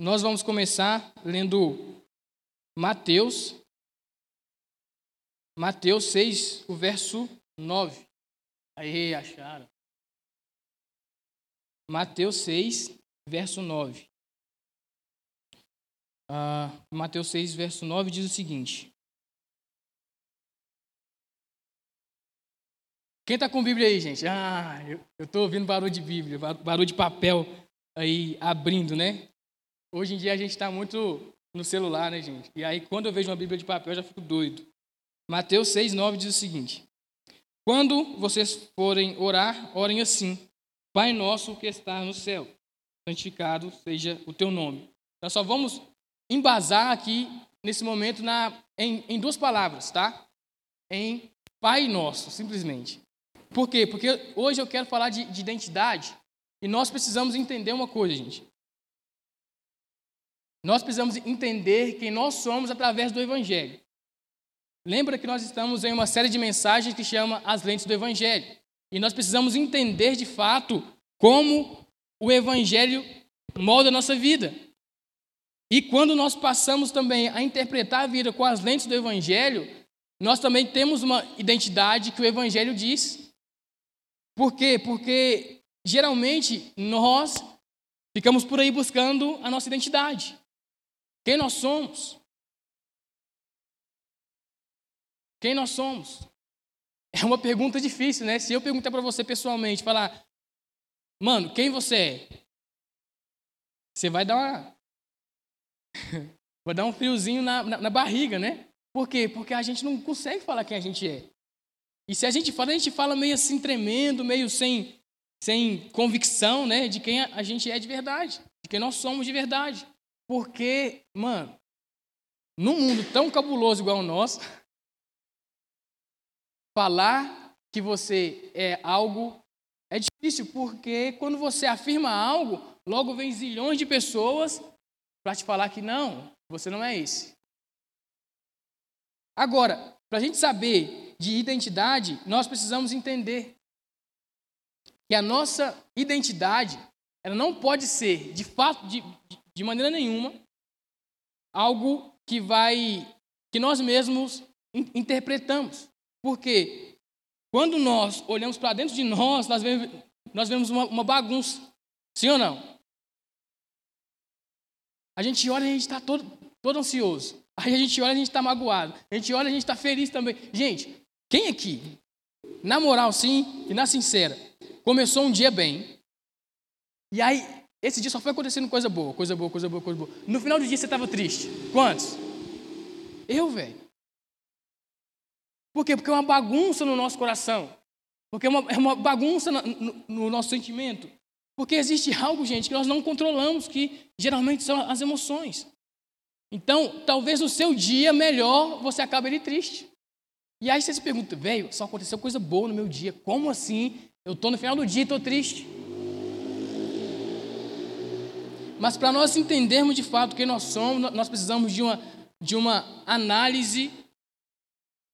Nós vamos começar lendo Mateus, Mateus 6, o verso 9. Aí, acharam. Mateus 6, verso 9. Uh, Mateus 6, verso 9 diz o seguinte: Quem está com Bíblia aí, gente? Ah, eu estou ouvindo barulho de Bíblia, barulho de papel aí abrindo, né? Hoje em dia a gente está muito no celular, né, gente? E aí, quando eu vejo uma Bíblia de papel, eu já fico doido. Mateus 6, 9 diz o seguinte: Quando vocês forem orar, orem assim: Pai nosso que está no céu, santificado seja o teu nome. Nós só vamos embasar aqui, nesse momento, na, em, em duas palavras, tá? Em Pai nosso, simplesmente. Por quê? Porque hoje eu quero falar de, de identidade e nós precisamos entender uma coisa, gente. Nós precisamos entender quem nós somos através do Evangelho. Lembra que nós estamos em uma série de mensagens que chama As Lentes do Evangelho. E nós precisamos entender de fato como o Evangelho molda a nossa vida. E quando nós passamos também a interpretar a vida com as lentes do Evangelho, nós também temos uma identidade que o Evangelho diz. Por quê? Porque geralmente nós ficamos por aí buscando a nossa identidade. Quem nós somos? Quem nós somos? É uma pergunta difícil, né? Se eu perguntar para você pessoalmente, falar, mano, quem você é? Você vai dar uma. vai dar um friozinho na, na, na, barriga, né? Por quê? Porque a gente não consegue falar quem a gente é. E se a gente fala, a gente fala meio assim, tremendo, meio sem, sem convicção, né? De quem a gente é de verdade, de quem nós somos de verdade. Porque, mano, num mundo tão cabuloso igual o nosso, falar que você é algo é difícil, porque quando você afirma algo, logo vem zilhões de pessoas para te falar que não, você não é esse. Agora, para a gente saber de identidade, nós precisamos entender que a nossa identidade ela não pode ser, de fato, de, de maneira nenhuma, algo que vai, que nós mesmos interpretamos. Porque quando nós olhamos para dentro de nós, nós vemos, nós vemos uma, uma bagunça. Sim ou não? A gente olha e a gente está todo, todo ansioso. Aí a gente olha e a gente está magoado. A gente olha e a gente está feliz também. Gente, quem aqui, na moral sim e na sincera, começou um dia bem, e aí esse dia só foi acontecendo coisa boa, coisa boa, coisa boa, coisa boa. No final do dia você estava triste. Quantos? Eu, velho. Por quê? Porque é uma bagunça no nosso coração. Porque é uma, é uma bagunça no, no, no nosso sentimento. Porque existe algo, gente, que nós não controlamos, que geralmente são as emoções. Então, talvez no seu dia melhor você acabe ele triste. E aí você se pergunta, velho, só aconteceu coisa boa no meu dia. Como assim? Eu estou no final do dia e estou triste. Mas para nós entendermos de fato quem nós somos, nós precisamos de uma, de uma análise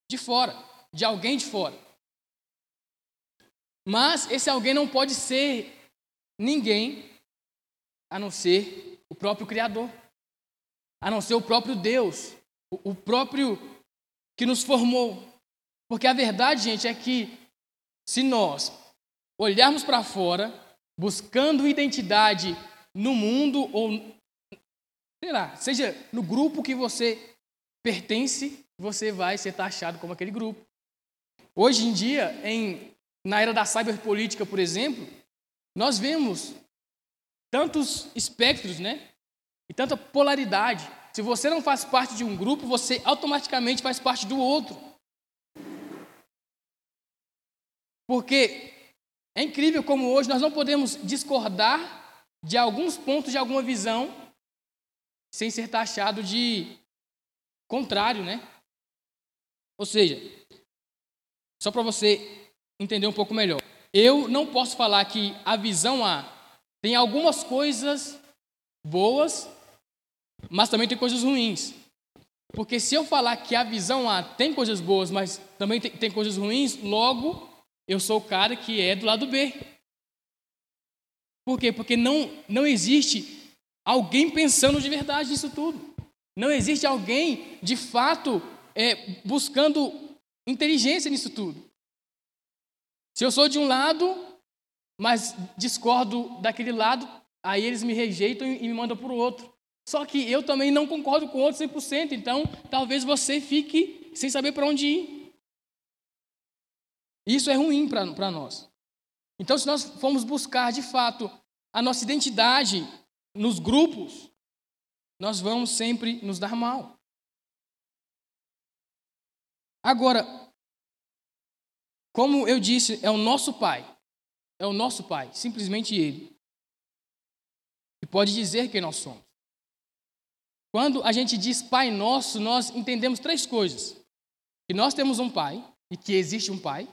de fora, de alguém de fora. Mas esse alguém não pode ser ninguém a não ser o próprio Criador, a não ser o próprio Deus, o próprio que nos formou. Porque a verdade, gente, é que se nós olharmos para fora, buscando identidade no mundo ou sei lá, seja no grupo que você pertence, você vai ser taxado como aquele grupo. Hoje em dia, em, na era da cyberpolítica, por exemplo, nós vemos tantos espectros, né? E tanta polaridade. Se você não faz parte de um grupo, você automaticamente faz parte do outro. Porque é incrível como hoje nós não podemos discordar de alguns pontos de alguma visão sem ser taxado de contrário, né? Ou seja, só para você entender um pouco melhor, eu não posso falar que a visão A tem algumas coisas boas, mas também tem coisas ruins. Porque se eu falar que a visão A tem coisas boas, mas também tem, tem coisas ruins, logo eu sou o cara que é do lado B. Por quê? Porque não, não existe alguém pensando de verdade nisso tudo. Não existe alguém, de fato, é, buscando inteligência nisso tudo. Se eu sou de um lado, mas discordo daquele lado, aí eles me rejeitam e me mandam para o outro. Só que eu também não concordo com o outro 100%, então talvez você fique sem saber para onde ir. Isso é ruim para nós. Então, se nós formos buscar de fato a nossa identidade nos grupos, nós vamos sempre nos dar mal. Agora, como eu disse, é o nosso Pai, é o nosso Pai, simplesmente Ele, que pode dizer quem nós somos. Quando a gente diz Pai Nosso, nós entendemos três coisas: que nós temos um Pai, e que existe um Pai,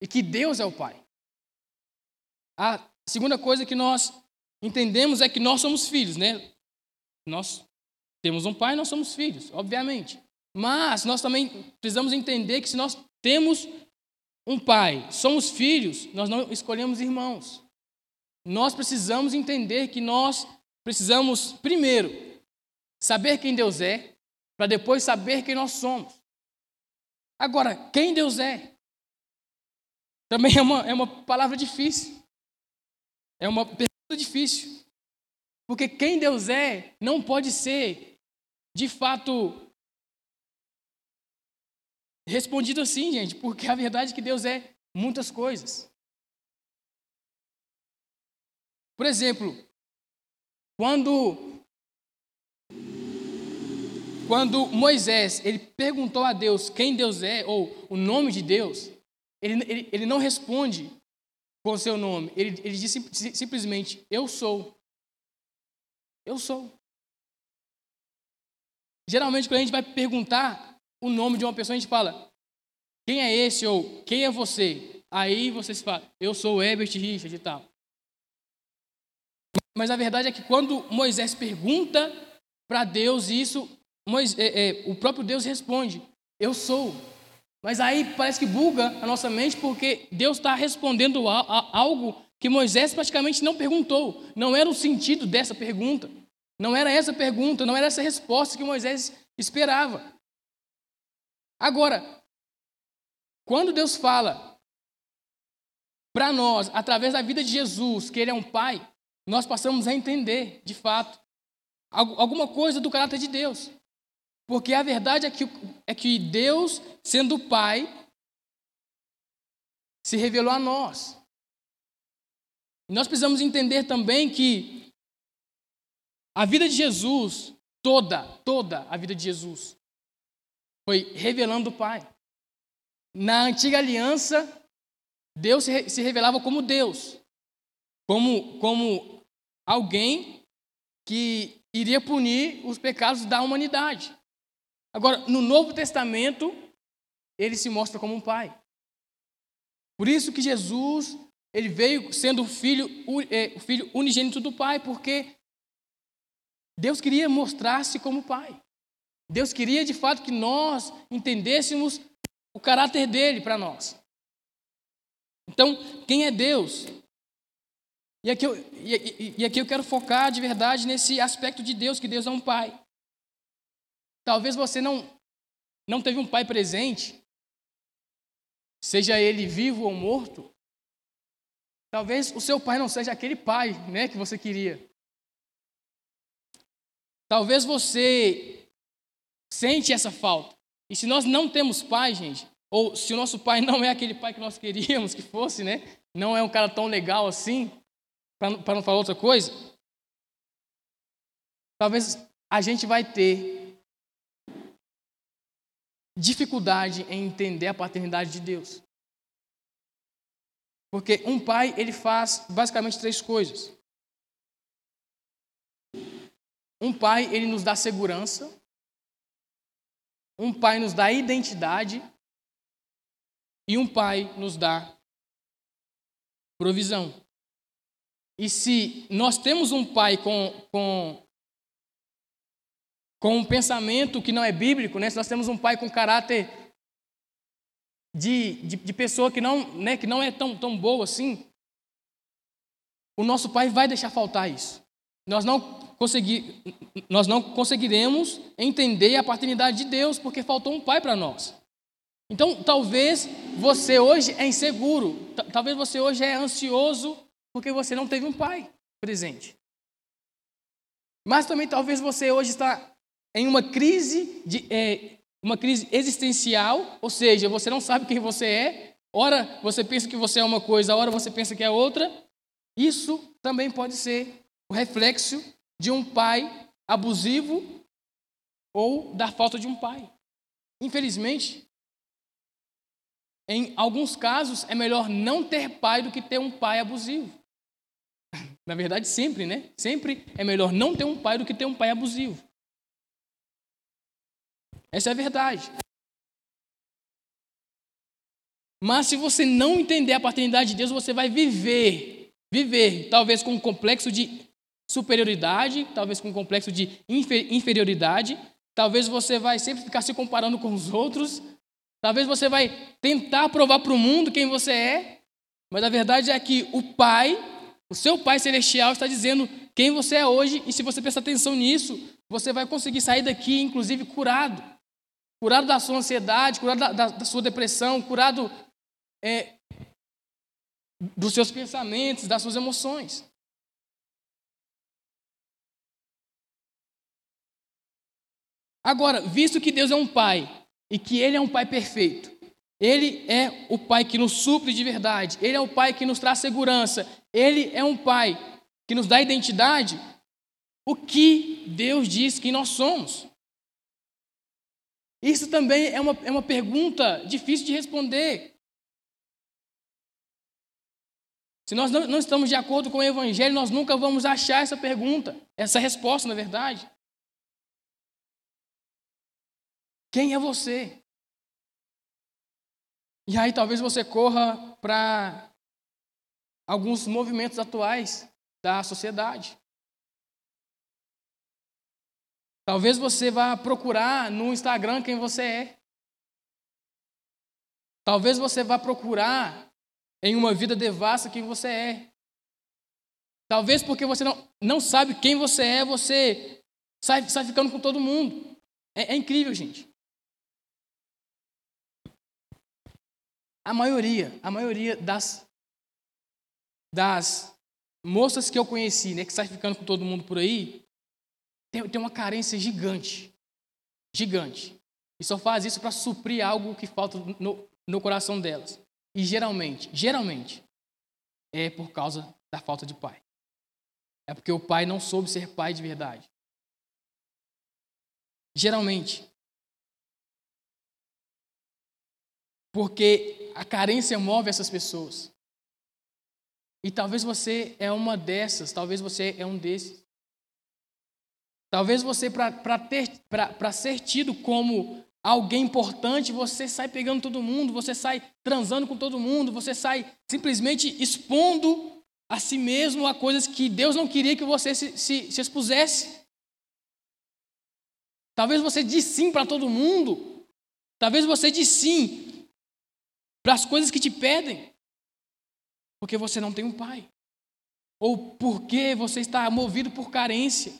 e que Deus é o Pai. A segunda coisa que nós entendemos é que nós somos filhos, né? Nós temos um pai, nós somos filhos, obviamente. Mas nós também precisamos entender que se nós temos um pai, somos filhos, nós não escolhemos irmãos. Nós precisamos entender que nós precisamos, primeiro, saber quem Deus é, para depois saber quem nós somos. Agora, quem Deus é? Também é uma, é uma palavra difícil. É uma pergunta difícil. Porque quem Deus é não pode ser, de fato, respondido assim, gente, porque a verdade é que Deus é muitas coisas. Por exemplo, quando quando Moisés ele perguntou a Deus quem Deus é ou o nome de Deus, ele, ele, ele não responde com o seu nome. Ele, ele diz simplesmente: Eu sou. Eu sou. Geralmente, quando a gente vai perguntar o nome de uma pessoa, a gente fala: Quem é esse? ou Quem é você? Aí você se fala: Eu sou Herbert Richard e tal. Mas a verdade é que quando Moisés pergunta para Deus isso, Moisés, é, é, o próprio Deus responde: Eu sou. Mas aí parece que buga a nossa mente porque Deus está respondendo a, a algo que Moisés praticamente não perguntou. Não era o sentido dessa pergunta. Não era essa pergunta, não era essa resposta que Moisés esperava. Agora, quando Deus fala para nós, através da vida de Jesus, que Ele é um Pai, nós passamos a entender, de fato, alguma coisa do caráter de Deus. Porque a verdade é que, é que Deus, sendo Pai, se revelou a nós. E nós precisamos entender também que a vida de Jesus, toda, toda a vida de Jesus, foi revelando o Pai. Na antiga aliança, Deus se revelava como Deus, como, como alguém que iria punir os pecados da humanidade. Agora, no Novo Testamento, ele se mostra como um pai. Por isso que Jesus, ele veio sendo o filho, é, o filho unigênito do Pai, porque Deus queria mostrar-se como pai. Deus queria, de fato, que nós entendêssemos o caráter dele para nós. Então, quem é Deus? E aqui, eu, e, e aqui eu quero focar de verdade nesse aspecto de Deus, que Deus é um pai. Talvez você não, não teve um pai presente, seja ele vivo ou morto. Talvez o seu pai não seja aquele pai né, que você queria. Talvez você sente essa falta. E se nós não temos pai, gente, ou se o nosso pai não é aquele pai que nós queríamos que fosse, né? Não é um cara tão legal assim, para não falar outra coisa, talvez a gente vai ter dificuldade em entender a paternidade de Deus. Porque um pai, ele faz basicamente três coisas. Um pai, ele nos dá segurança. Um pai nos dá identidade. E um pai nos dá provisão. E se nós temos um pai com, com com um pensamento que não é bíblico, né? se nós temos um pai com caráter de, de, de, pessoa que não, né, que não é tão, tão boa assim, o nosso pai vai deixar faltar isso. nós não, consegui, nós não conseguiremos entender a paternidade de Deus porque faltou um pai para nós. Então, talvez você hoje é inseguro, talvez você hoje é ansioso porque você não teve um pai presente. Mas também talvez você hoje está em uma crise de é, uma crise existencial, ou seja, você não sabe quem você é. Ora você pensa que você é uma coisa, ora você pensa que é outra. Isso também pode ser o reflexo de um pai abusivo ou da falta de um pai. Infelizmente, em alguns casos, é melhor não ter pai do que ter um pai abusivo. Na verdade, sempre, né? Sempre é melhor não ter um pai do que ter um pai abusivo. Essa é a verdade. Mas se você não entender a paternidade de Deus, você vai viver, viver, talvez com um complexo de superioridade, talvez com um complexo de inferioridade, talvez você vai sempre ficar se comparando com os outros, talvez você vai tentar provar para o mundo quem você é, mas a verdade é que o Pai, o seu Pai celestial está dizendo quem você é hoje, e se você prestar atenção nisso, você vai conseguir sair daqui, inclusive, curado. Curado da sua ansiedade, curado da, da, da sua depressão, curado é, dos seus pensamentos, das suas emoções. Agora, visto que Deus é um Pai e que Ele é um Pai perfeito, Ele é o Pai que nos supre de verdade, Ele é o Pai que nos traz segurança, Ele é um Pai que nos dá identidade, o que Deus diz que nós somos? Isso também é uma, é uma pergunta difícil de responder. Se nós não, não estamos de acordo com o Evangelho, nós nunca vamos achar essa pergunta, essa resposta, na verdade. Quem é você? E aí talvez você corra para alguns movimentos atuais da sociedade. Talvez você vá procurar no Instagram quem você é. Talvez você vá procurar em uma vida devassa quem você é. Talvez porque você não, não sabe quem você é, você sai, sai ficando com todo mundo. É, é incrível, gente. A maioria, a maioria das, das moças que eu conheci, né, que sai ficando com todo mundo por aí, tem, tem uma carência gigante. Gigante. E só faz isso para suprir algo que falta no, no coração delas. E geralmente, geralmente, é por causa da falta de pai. É porque o pai não soube ser pai de verdade. Geralmente. Porque a carência move essas pessoas. E talvez você é uma dessas, talvez você é um desses. Talvez você, para ser tido como alguém importante, você sai pegando todo mundo, você sai transando com todo mundo, você sai simplesmente expondo a si mesmo a coisas que Deus não queria que você se, se, se expusesse. Talvez você diz sim para todo mundo. Talvez você diz sim para as coisas que te pedem. Porque você não tem um pai. Ou porque você está movido por carência.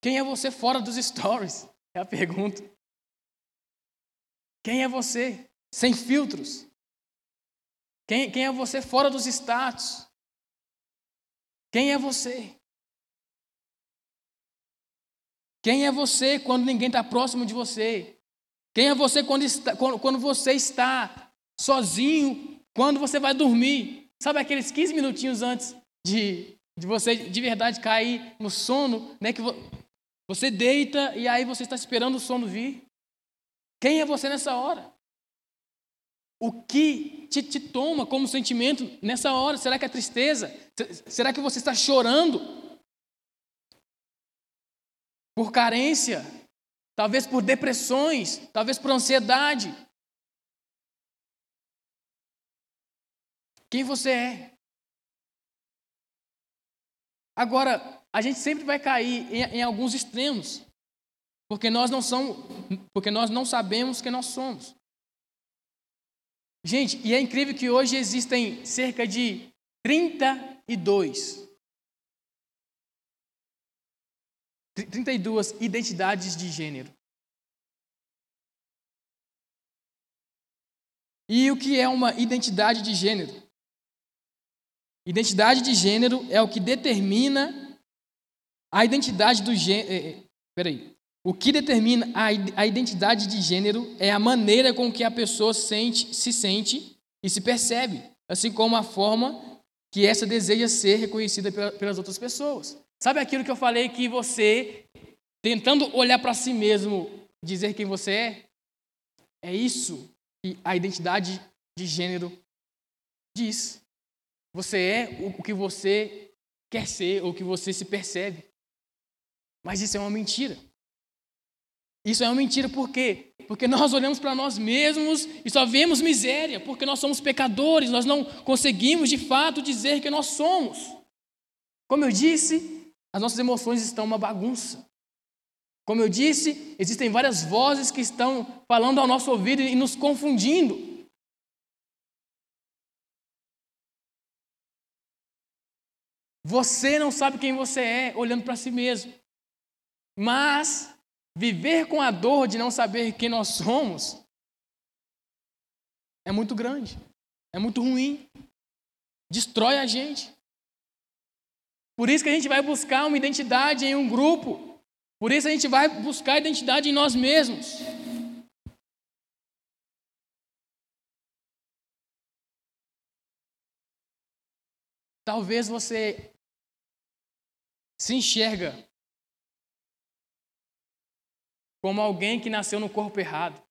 Quem é você fora dos stories? É a pergunta. Quem é você sem filtros? Quem, quem é você fora dos status? Quem é você? Quem é você quando ninguém está próximo de você? Quem é você quando, está, quando, quando você está sozinho, quando você vai dormir? Sabe aqueles 15 minutinhos antes de, de você de verdade cair no sono, né? Que você deita e aí você está esperando o sono vir. Quem é você nessa hora? O que te, te, toma como sentimento nessa hora? Será que é tristeza? Será que você está chorando? Por carência? Talvez por depressões? Talvez por ansiedade? Quem você é? Agora, a gente sempre vai cair em, em alguns extremos, porque nós não somos, porque nós não sabemos quem nós somos. Gente, e é incrível que hoje existem cerca de 32. 32 identidades de gênero. E o que é uma identidade de gênero? Identidade de gênero é o que determina a identidade do gênero. É, é, peraí. O que determina a identidade de gênero é a maneira com que a pessoa sente, se sente e se percebe, assim como a forma que essa deseja ser reconhecida pelas outras pessoas. Sabe aquilo que eu falei que você, tentando olhar para si mesmo, dizer quem você é? É isso que a identidade de gênero diz. Você é o que você quer ser ou o que você se percebe. Mas isso é uma mentira. Isso é uma mentira por quê? Porque nós olhamos para nós mesmos e só vemos miséria, porque nós somos pecadores, nós não conseguimos de fato dizer que nós somos. Como eu disse, as nossas emoções estão uma bagunça. Como eu disse, existem várias vozes que estão falando ao nosso ouvido e nos confundindo. Você não sabe quem você é olhando para si mesmo. Mas viver com a dor de não saber quem nós somos é muito grande, é muito ruim, destrói a gente. Por isso que a gente vai buscar uma identidade em um grupo, por isso a gente vai buscar identidade em nós mesmos. Talvez você se enxerga como alguém que nasceu no corpo errado.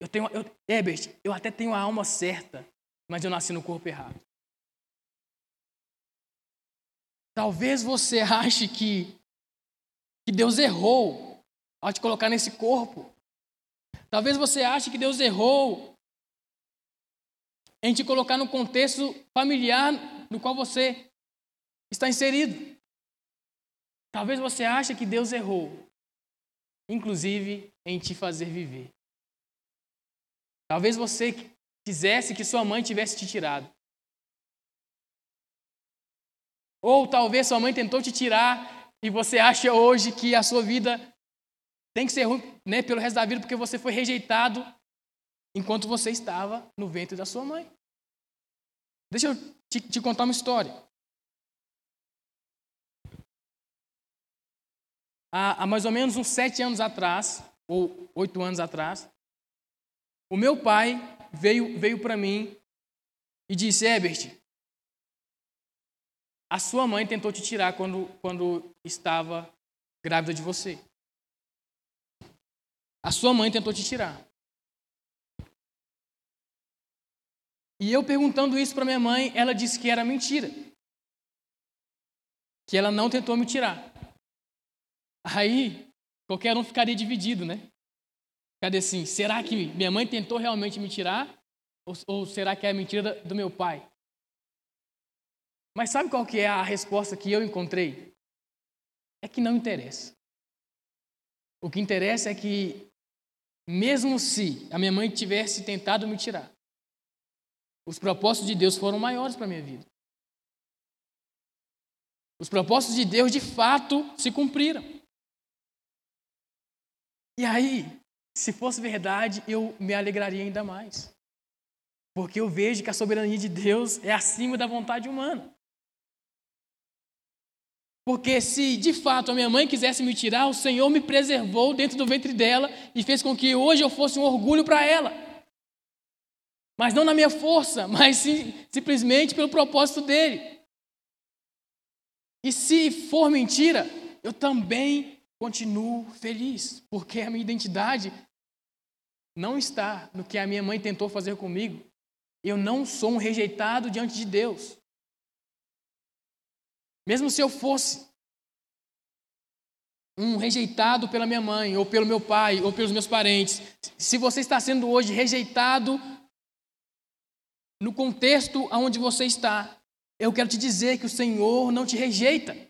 Eu tenho, eu, Herbert, eu até tenho a alma certa, mas eu nasci no corpo errado. Talvez você ache que que Deus errou ao te colocar nesse corpo. Talvez você ache que Deus errou em te colocar no contexto familiar no qual você está inserido. Talvez você ache que Deus errou, inclusive em te fazer viver. Talvez você quisesse que sua mãe tivesse te tirado. Ou talvez sua mãe tentou te tirar e você acha hoje que a sua vida tem que ser ruim né, pelo resto da vida porque você foi rejeitado enquanto você estava no ventre da sua mãe. Deixa eu te, te contar uma história. Há, há, mais ou menos uns sete anos atrás, ou oito anos atrás, o meu pai veio, veio para mim e disse: Herbert, a sua mãe tentou te tirar quando, quando estava grávida de você. A sua mãe tentou te tirar. E eu perguntando isso para minha mãe, ela disse que era mentira. Que ela não tentou me tirar. Aí, qualquer um ficaria dividido, né? Cadê assim? Será que minha mãe tentou realmente me tirar? Ou, ou será que é mentira do meu pai? Mas sabe qual que é a resposta que eu encontrei? É que não interessa. O que interessa é que, mesmo se a minha mãe tivesse tentado me tirar, os propósitos de Deus foram maiores para a minha vida. Os propósitos de Deus, de fato, se cumpriram. E aí, se fosse verdade, eu me alegraria ainda mais. Porque eu vejo que a soberania de Deus é acima da vontade humana. Porque se de fato a minha mãe quisesse me tirar, o Senhor me preservou dentro do ventre dela e fez com que hoje eu fosse um orgulho para ela. Mas não na minha força, mas sim, simplesmente pelo propósito dele. E se for mentira, eu também continuo feliz, porque a minha identidade não está no que a minha mãe tentou fazer comigo. Eu não sou um rejeitado diante de Deus. Mesmo se eu fosse um rejeitado pela minha mãe, ou pelo meu pai, ou pelos meus parentes, se você está sendo hoje rejeitado no contexto onde você está, eu quero te dizer que o Senhor não te rejeita.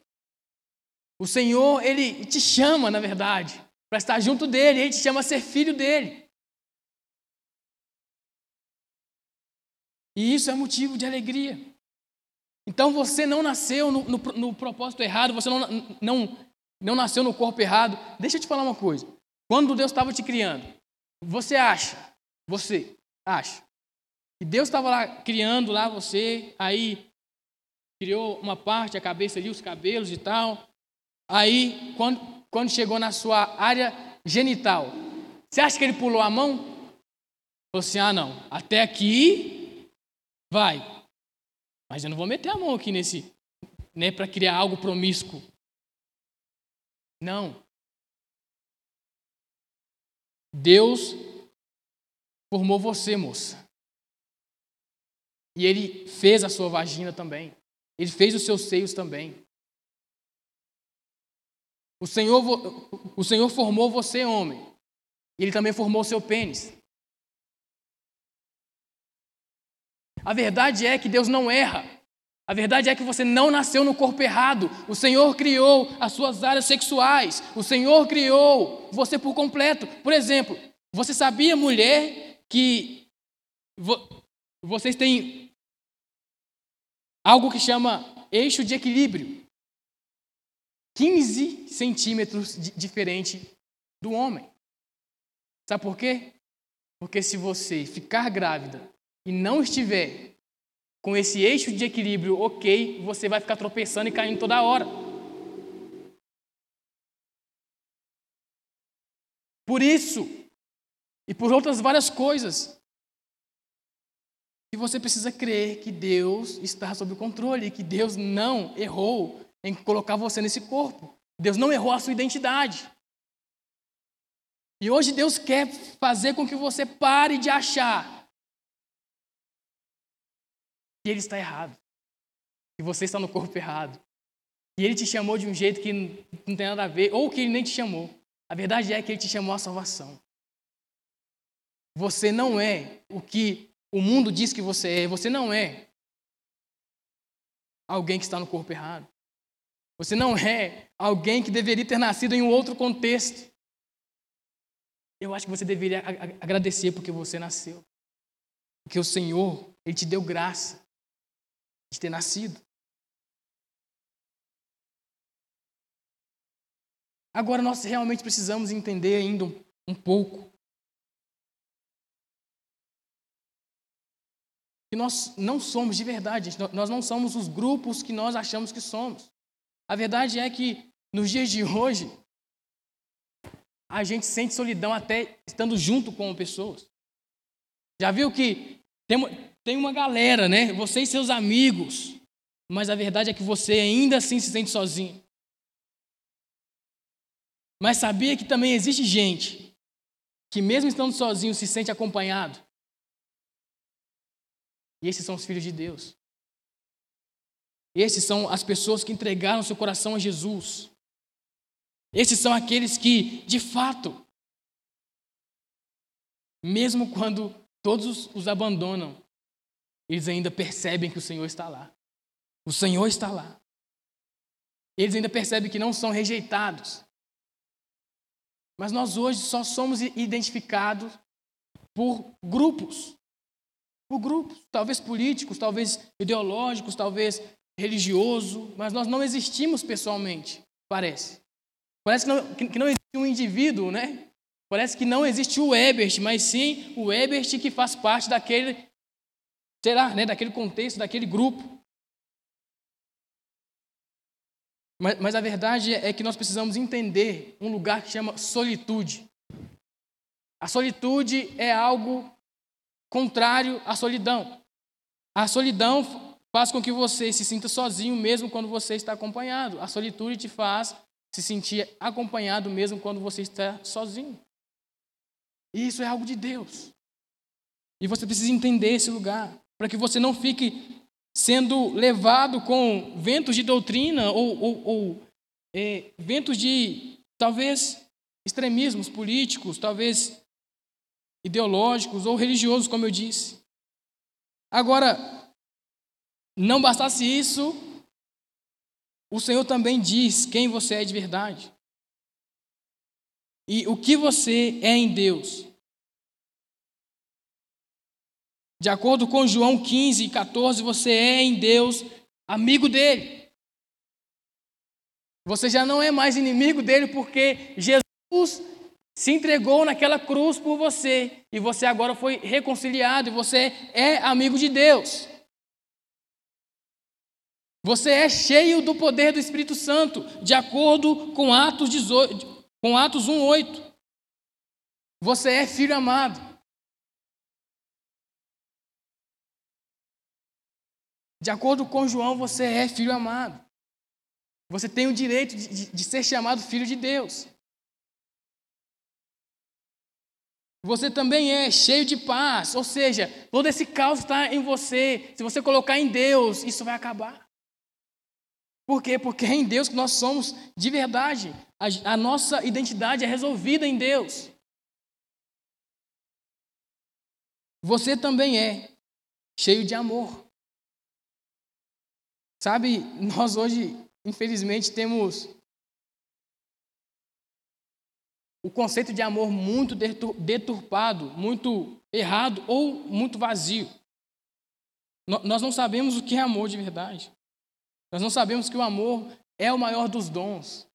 O Senhor, Ele te chama, na verdade, para estar junto dEle, Ele te chama a ser filho dEle. E isso é motivo de alegria. Então você não nasceu no, no, no propósito errado, você não, não, não nasceu no corpo errado. Deixa eu te falar uma coisa. Quando Deus estava te criando, você acha, você acha, que Deus estava lá criando lá você, aí criou uma parte, a cabeça ali, os cabelos e tal. Aí, quando, quando chegou na sua área genital, você acha que ele pulou a mão? Falou assim: ah, não, até aqui vai. Mas eu não vou meter a mão aqui nesse, né, para criar algo promíscuo. Não. Deus formou você, moça. E ele fez a sua vagina também. Ele fez os seus seios também. O Senhor, o Senhor formou você, homem. Ele também formou o seu pênis. A verdade é que Deus não erra. A verdade é que você não nasceu no corpo errado. O Senhor criou as suas áreas sexuais. O Senhor criou você por completo. Por exemplo, você sabia, mulher, que vocês têm algo que chama eixo de equilíbrio. 15 centímetros diferente do homem. Sabe por quê? Porque se você ficar grávida e não estiver com esse eixo de equilíbrio ok, você vai ficar tropeçando e caindo toda hora. Por isso, e por outras várias coisas, e você precisa crer que Deus está sob o controle, que Deus não errou em colocar você nesse corpo. Deus não errou a sua identidade. E hoje Deus quer fazer com que você pare de achar que Ele está errado, que você está no corpo errado, que Ele te chamou de um jeito que não tem nada a ver, ou que Ele nem te chamou. A verdade é que Ele te chamou à salvação. Você não é o que o mundo diz que você é, você não é alguém que está no corpo errado. Você não é alguém que deveria ter nascido em um outro contexto. Eu acho que você deveria agradecer porque você nasceu. Porque o Senhor, Ele te deu graça de ter nascido. Agora nós realmente precisamos entender ainda um, um pouco que nós não somos de verdade, nós não somos os grupos que nós achamos que somos. A verdade é que nos dias de hoje, a gente sente solidão até estando junto com pessoas. Já viu que tem uma, tem uma galera, né? Você e seus amigos, mas a verdade é que você ainda assim se sente sozinho. Mas sabia que também existe gente que, mesmo estando sozinho, se sente acompanhado? E esses são os filhos de Deus. Esses são as pessoas que entregaram seu coração a Jesus. Esses são aqueles que, de fato, mesmo quando todos os abandonam, eles ainda percebem que o Senhor está lá. O Senhor está lá. Eles ainda percebem que não são rejeitados. Mas nós hoje só somos identificados por grupos por grupos, talvez políticos, talvez ideológicos, talvez religioso, mas nós não existimos pessoalmente, parece. Parece que não, que não existe um indivíduo, né? Parece que não existe o Ebert, mas sim o Ebert que faz parte daquele, será, né, daquele contexto, daquele grupo. Mas, mas a verdade é que nós precisamos entender um lugar que chama solitude. A solitude é algo contrário à solidão. A solidão faz com que você se sinta sozinho mesmo quando você está acompanhado. A solitude te faz se sentir acompanhado mesmo quando você está sozinho. E isso é algo de Deus. E você precisa entender esse lugar, para que você não fique sendo levado com ventos de doutrina ou, ou, ou é, ventos de, talvez, extremismos políticos, talvez ideológicos ou religiosos, como eu disse. Agora, não bastasse isso, o Senhor também diz quem você é de verdade. E o que você é em Deus. De acordo com João 15 e 14, você é em Deus amigo dele. Você já não é mais inimigo dele porque Jesus se entregou naquela cruz por você e você agora foi reconciliado e você é amigo de Deus. Você é cheio do poder do Espírito Santo, de acordo com Atos 18, com Atos 1:8. Você é filho amado. De acordo com João, você é filho amado. Você tem o direito de, de, de ser chamado filho de Deus. Você também é cheio de paz, ou seja, todo esse caos está em você. Se você colocar em Deus, isso vai acabar. Por quê? Porque é em Deus que nós somos de verdade. A, a nossa identidade é resolvida em Deus. Você também é cheio de amor. Sabe, nós hoje, infelizmente, temos o conceito de amor muito deturpado, muito errado ou muito vazio. Nós não sabemos o que é amor de verdade. Nós não sabemos que o amor é o maior dos dons.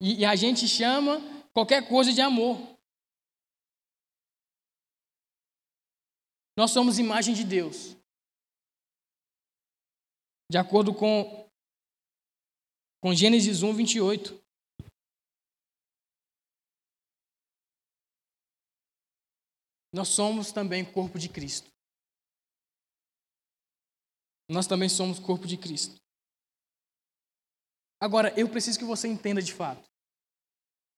E, a gente chama qualquer coisa de amor. Nós somos imagem de Deus. De acordo com, com Gênesis 1, 28. Nós somos também corpo de Cristo. Nós também somos corpo de Cristo. Agora, eu preciso que você entenda de fato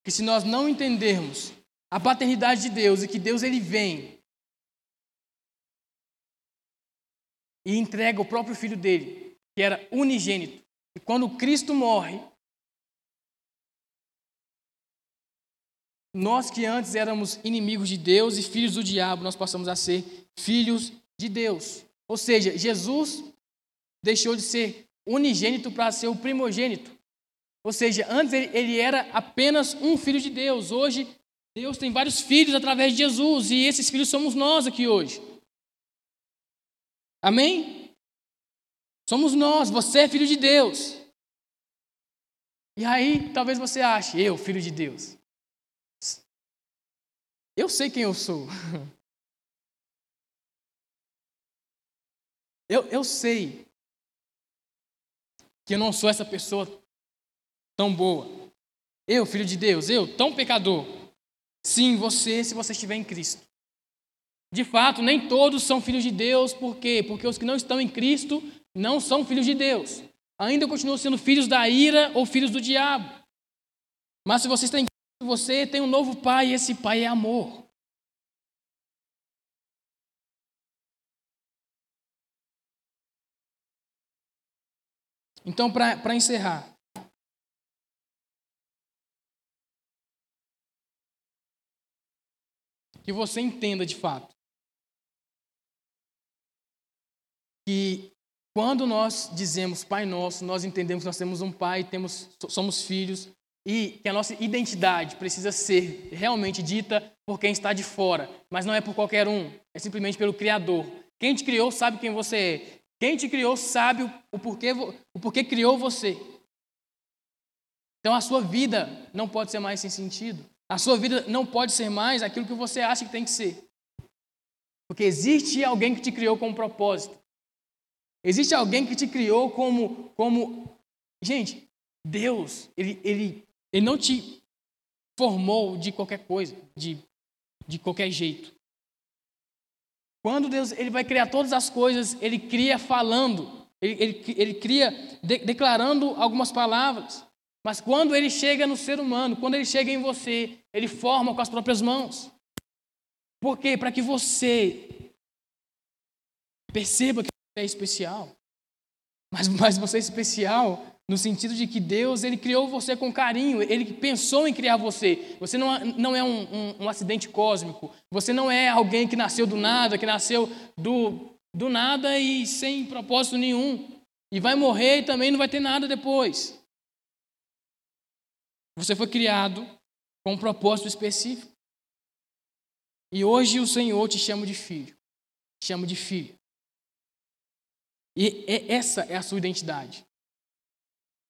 que se nós não entendermos a paternidade de Deus e que Deus ele vem e entrega o próprio filho dele, que era unigênito. E quando Cristo morre, nós que antes éramos inimigos de Deus e filhos do diabo, nós passamos a ser filhos de Deus. Ou seja, Jesus deixou de ser unigênito para ser o primogênito. Ou seja, antes ele era apenas um filho de Deus. Hoje, Deus tem vários filhos através de Jesus e esses filhos somos nós aqui hoje. Amém? Somos nós, você é filho de Deus. E aí, talvez você ache, eu, filho de Deus. Eu sei quem eu sou. Eu, eu sei que eu não sou essa pessoa tão boa. Eu, filho de Deus, eu, tão pecador. Sim, você, se você estiver em Cristo. De fato, nem todos são filhos de Deus, por quê? Porque os que não estão em Cristo não são filhos de Deus. Ainda continuam sendo filhos da ira ou filhos do diabo. Mas se você está em Cristo, você tem um novo pai, e esse pai é amor. Então, para encerrar, que você entenda de fato que quando nós dizemos Pai Nosso, nós entendemos que nós temos um Pai, temos, somos filhos e que a nossa identidade precisa ser realmente dita por quem está de fora, mas não é por qualquer um, é simplesmente pelo Criador. Quem te criou sabe quem você é. Quem te criou sabe o porquê, o porquê criou você. Então a sua vida não pode ser mais sem sentido. A sua vida não pode ser mais aquilo que você acha que tem que ser. Porque existe alguém que te criou com um propósito. Existe alguém que te criou como. como... Gente, Deus, ele, ele, ele não te formou de qualquer coisa, de, de qualquer jeito. Quando Deus ele vai criar todas as coisas, ele cria falando, ele, ele, ele cria de, declarando algumas palavras. Mas quando ele chega no ser humano, quando ele chega em você, ele forma com as próprias mãos. Por quê? Para que você perceba que você é especial. Mas, mas você é especial no sentido de que Deus ele criou você com carinho, ele pensou em criar você. Você não, não é um, um, um acidente cósmico, você não é alguém que nasceu do nada, que nasceu do, do nada e sem propósito nenhum. E vai morrer e também não vai ter nada depois. Você foi criado com um propósito específico. E hoje o Senhor te chama de filho. Te chama de filho. E essa é a sua identidade.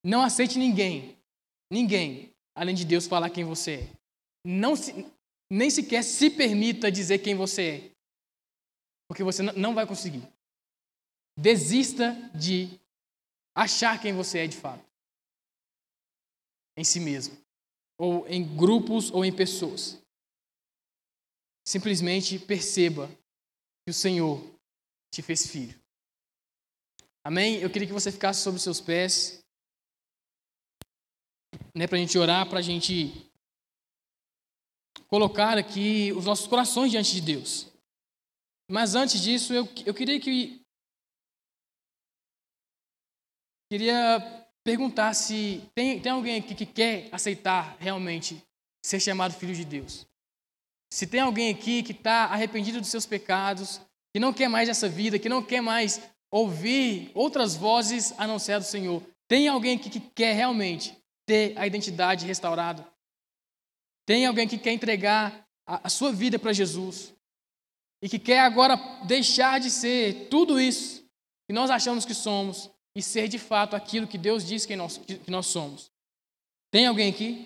Não aceite ninguém, ninguém, além de Deus, falar quem você é. Não se, nem sequer se permita dizer quem você é, porque você não vai conseguir. Desista de achar quem você é de fato, em si mesmo, ou em grupos ou em pessoas. Simplesmente perceba que o Senhor te fez filho. Amém? Eu queria que você ficasse sobre os seus pés, né, para a gente orar, para a gente colocar aqui os nossos corações diante de Deus. Mas antes disso, eu, eu queria que. Queria perguntar se tem, tem alguém aqui que quer aceitar realmente ser chamado filho de Deus. Se tem alguém aqui que está arrependido dos seus pecados, que não quer mais essa vida, que não quer mais ouvir outras vozes a não ser do Senhor. Tem alguém aqui que quer realmente ter a identidade restaurada? Tem alguém que quer entregar a, a sua vida para Jesus e que quer agora deixar de ser tudo isso que nós achamos que somos e ser de fato aquilo que Deus diz que nós, que nós somos? Tem alguém aqui?